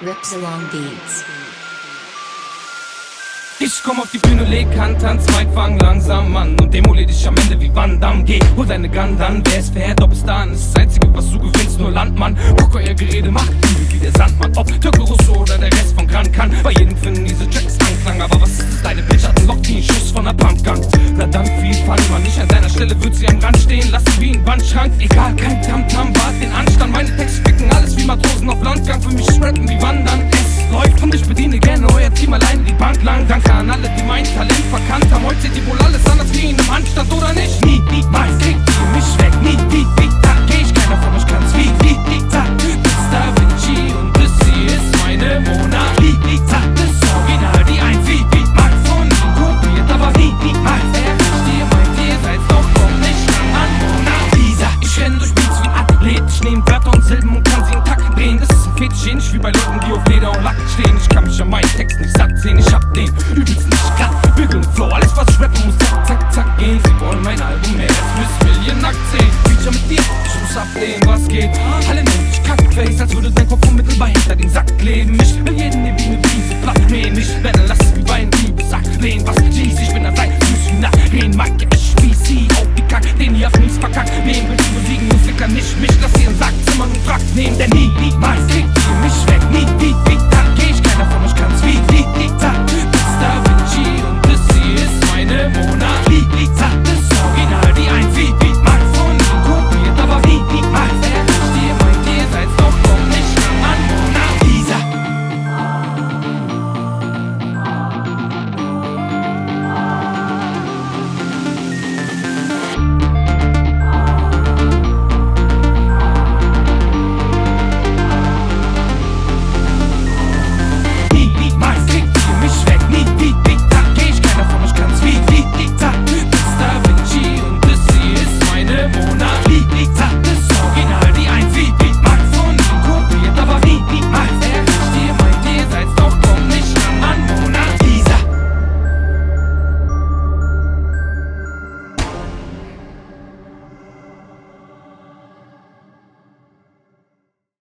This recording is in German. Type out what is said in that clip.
Rips Along Beats. Ich komm auf die Bühne, leg Hand ans Mike, fang langsam an und demolier dich am Ende wie Van Damme. Geh, hol deine Gun dann, wer ob es dann ist. Das Einzige, was du gewinnst, nur Landmann. Guck, euer Gerede macht übel wie der Sandmann. Ob Türke, Russo oder der Rest von Gran kann. Bei jedem finden diese Tracks Anklang. Aber was ist das? Deine Bitch hat einen Lock wie ein Schuss von der Pumpgun. Na dann viel Fun, man. Ich an deiner Stelle würd sie am Rand stehen lassen wie ein Wandschrank. Egal, kein Ähnlich wie bei Leuten, die auf Leder und Lack stehen. Ich kann mich an meinen Text nicht satt sehen. Ich hab den übelst nicht glatt. Bügel und Flow, alles was ich rappen muss, zack, zack, zack gehen. Sie wollen mein Album mehr als Miss Million nackt sehen. Feature mit dir, ich muss ablehnen, was geht. Alle nennen dich Kackface, als würde dein Kopf unmittelbar hinter den Sack kleben. Ich